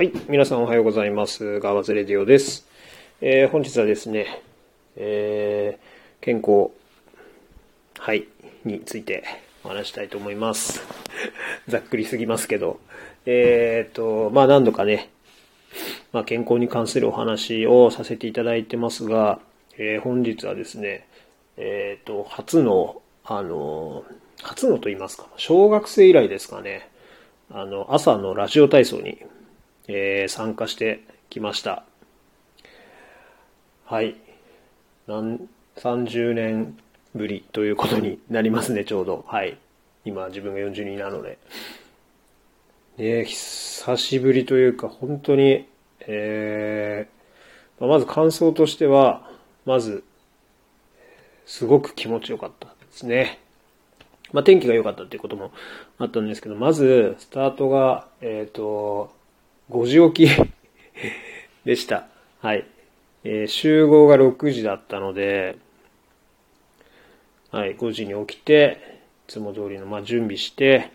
はい。皆さんおはようございます。ガーバズレディオです。えー本日はですね、えー健康、はい、についてお話したいと思います。ざっくりすぎますけど、えーっと、まあ何度かね、まあ健康に関するお話をさせていただいてますが、えー本日はですね、えっと、初の、あの、初のと言いますか、小学生以来ですかね、あの、朝のラジオ体操に、えー参加してきました。はい。なん30年ぶりということになりますね、ちょうど。はい。今、自分が42なので。ね久しぶりというか、本当に、えーままず感想としては、まず、すごく気持ちよかったですね。まあ、天気が良かったっていうこともあったんですけど、まず、スタートが、えっ、と、5時起き でした。はい。えー集合が6時だったので、はい、5時に起きて、いつも通りの、まあ、準備して、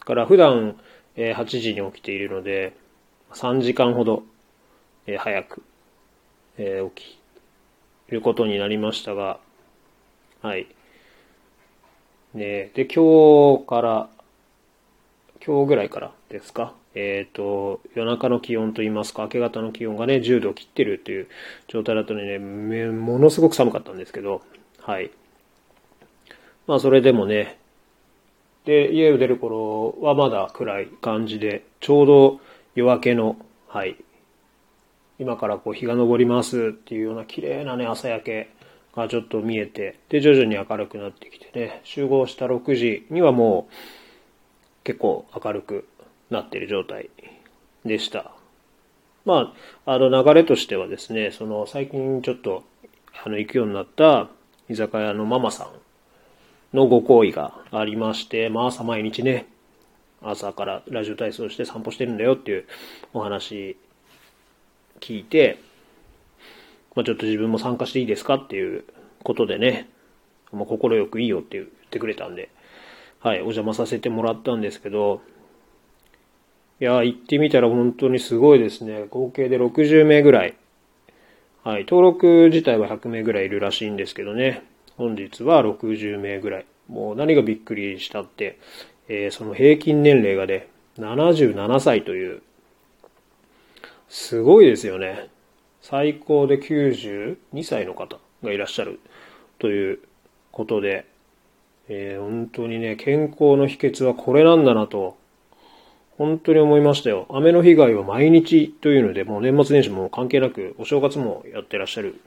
から普段、えー8時に起きているので、3時間ほど、えー早く、えー起きることになりましたが、はい。ねで、今日から、今日ぐらいからですか。えっ、と、夜中の気温といいますか、明け方の気温がね、10度を切ってるっていう状態だったのでね、ものすごく寒かったんですけど、はい。まあ、それでもね、で、家を出る頃はまだ暗い感じで、ちょうど夜明けの、はい、今からこう日が昇りますっていうような綺麗なね、朝焼けがちょっと見えて、で、徐々に明るくなってきてね、集合した6時にはもう結構明るくなっている状態でした。まあ、あの流れとしてはですね、その最近ちょっとあの行くようになった居酒屋のママさんのご好意がありまして、まあ朝毎日ね、朝からラジオ体操して散歩してるんだよっていうお話聞いて、まあちょっと自分も参加していいですかっていうことでね、まあ心よくいいよって言ってくれたんで、はい、お邪魔させてもらったんですけど、いや、行ってみたら本当にすごいですね。合計で60名ぐらい。はい、登録自体は100名ぐらいいるらしいんですけどね。本日は60名ぐらい。もう何がびっくりしたって、えーその平均年齢がね、77歳という、すごいですよね。最高で92歳の方がいらっしゃるということで、えー本当にね、健康の秘訣はこれなんだなと、本当に思いましたよ。雨の被害は毎日というので、もう年末年始も関係なく、お正月もやってらっしゃる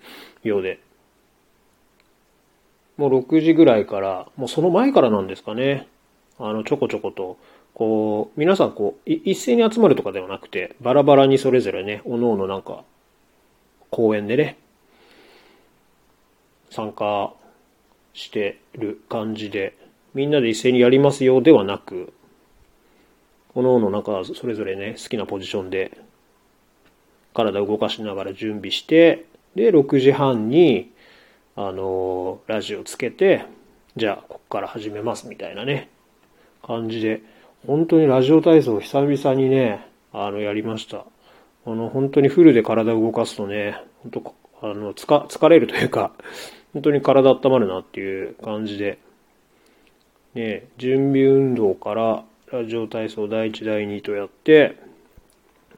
ようで、もう6時ぐらいから、もうその前からなんですかね、あの、ちょこちょこと、こう、皆さんこう、い一斉に集まるとかではなくて、バラバラにそれぞれね、おのおのなんか、公園でね、参加してる感じで、みんなで一斉にやりますよではなく、おのおのなんかそれぞれね、好きなポジションで体を動かしながら準備して、で、6時半に、あのラジオつけて、じゃあ、こっから始めますみたいなね、感じで、本当にラジオ体操を久々にね、あの、やりました。あの、本当にフルで体を動かすとね、本当あの、つか、疲れるというか、本当に体温まるなっていう感じで、ね、準備運動からラジオ体操第1、第2とやって、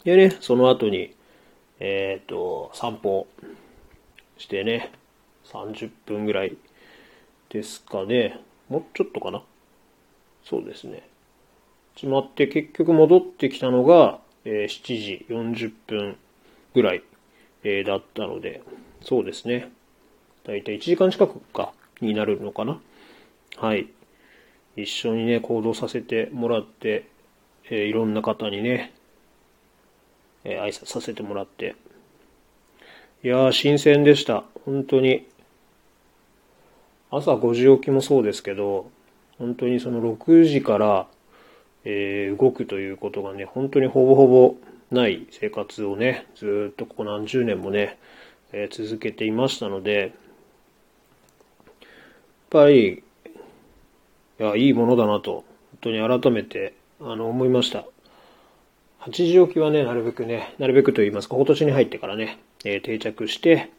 でね、その後に、えっ、と、散歩してね、30分ぐらいですかね。もうちょっとかな。そうですね。決まって結局戻ってきたのが、えー7時40分ぐらい、えーだったので、そうですね。だいたい1時間近くか、になるのかな。はい。一緒にね、行動させてもらって、えーいろんな方にね、えー挨拶させてもらって。いやー、新鮮でした。本当に。朝5時起きもそうですけど、本当にその6時から、えー動くということがね、本当にほぼほぼない生活をね、ずっとここ何十年もね、えー続けていましたので、やっぱり、いや、いいものだなと、本当に改めて、あの、思いました。8時起きはね、なるべくね、なるべくと言いますか、今年に入ってからね、えー、定着して、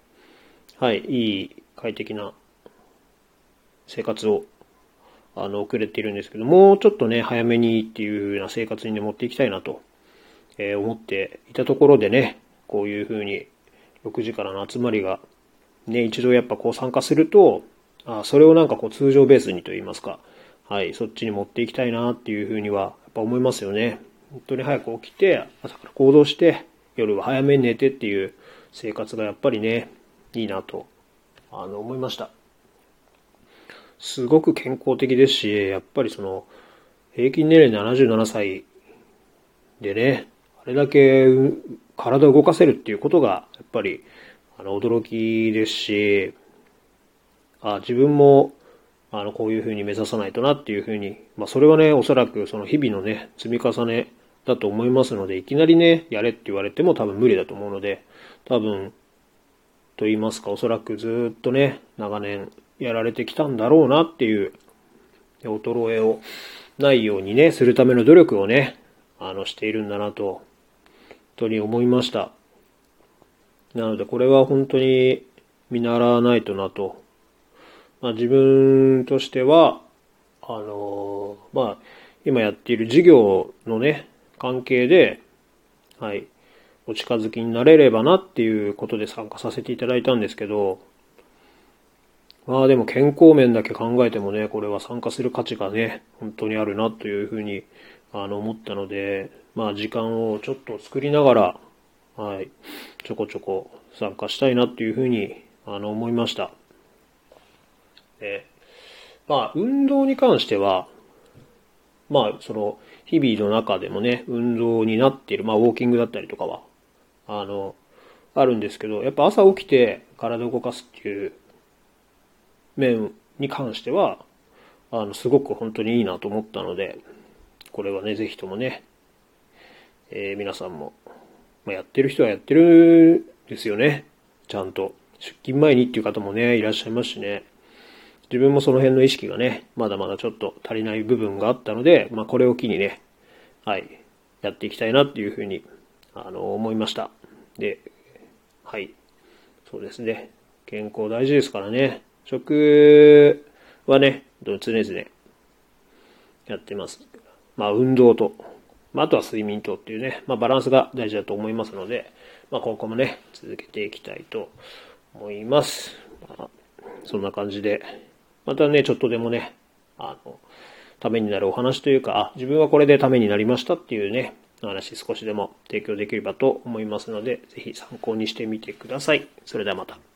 はい、いい快適な生活をあの遅れているんですけど、もうちょっとね、早めにっていう風な生活にね、持っていきたいなと、えー、思っていたところでね、こういう風に6時からの集まりが、ね、一度やっぱこう参加すると、あそれをなんかこう通常ベースにと言いますか、はい、そっちに持っていきたいなっていう風には、やっぱ思いますよね。本当に早く起きて、朝から行動して、夜は早めに寝てっていう生活がやっぱりね、いいなと、あの、思いました。すごく健康的ですし、やっぱりその、平均年齢77歳でね、あれだけ体を動かせるっていうことが、やっぱり、あの、驚きですし、あ自分も、あの、こういうふうに目指さないとなっていうふうに、まあ、それはね、おそらくその日々のね、積み重ねだと思いますので、いきなりね、やれって言われても多分無理だと思うので、多分、と言いますか、おそらくずっとね、長年やられてきたんだろうなっていう、衰えをないようにね、するための努力をね、あの、しているんだなと、本当に思いました。なので、これは本当に見習わないとなと。まあ、自分としては、あのまあ、今やっている事業のね、関係で、はい、お近づきになれればなっていうことで参加させていただいたんですけど、まあでも健康面だけ考えてもね、これは参加する価値がね、本当にあるなというふうにあの思ったので、まあ時間をちょっと作りながら、はい、ちょこちょこ参加したいなっていうふうにあの思いました。で、まあ運動に関しては、まあその日々の中でもね、運動になっている、まあウォーキングだったりとかは、あの、あるんですけど、やっぱ朝起きて体を動かすっていう面に関しては、あの、すごく本当にいいなと思ったので、これはね、ぜひともね、えー、皆さんも、まあ、やってる人はやってるんですよね。ちゃんと。出勤前にっていう方もね、いらっしゃいますしね。自分もその辺の意識がね、まだまだちょっと足りない部分があったので、まあこれを機にね、はい、やっていきたいなっていうふうに、あの、思いました。で、はい。そうですね。健康大事ですからね。食はね、常々やってます。まあ、運動と、まあ、あとは睡眠とっていうね、まあ、バランスが大事だと思いますので、まあ、今後もね、続けていきたいと思います。まあ、そんな感じで、またね、ちょっとでもね、あの、ためになるお話というか、あ、自分はこれでためになりましたっていうね、話少しでも提供できればと思いますので、ぜひ参考にしてみてください。それではまた。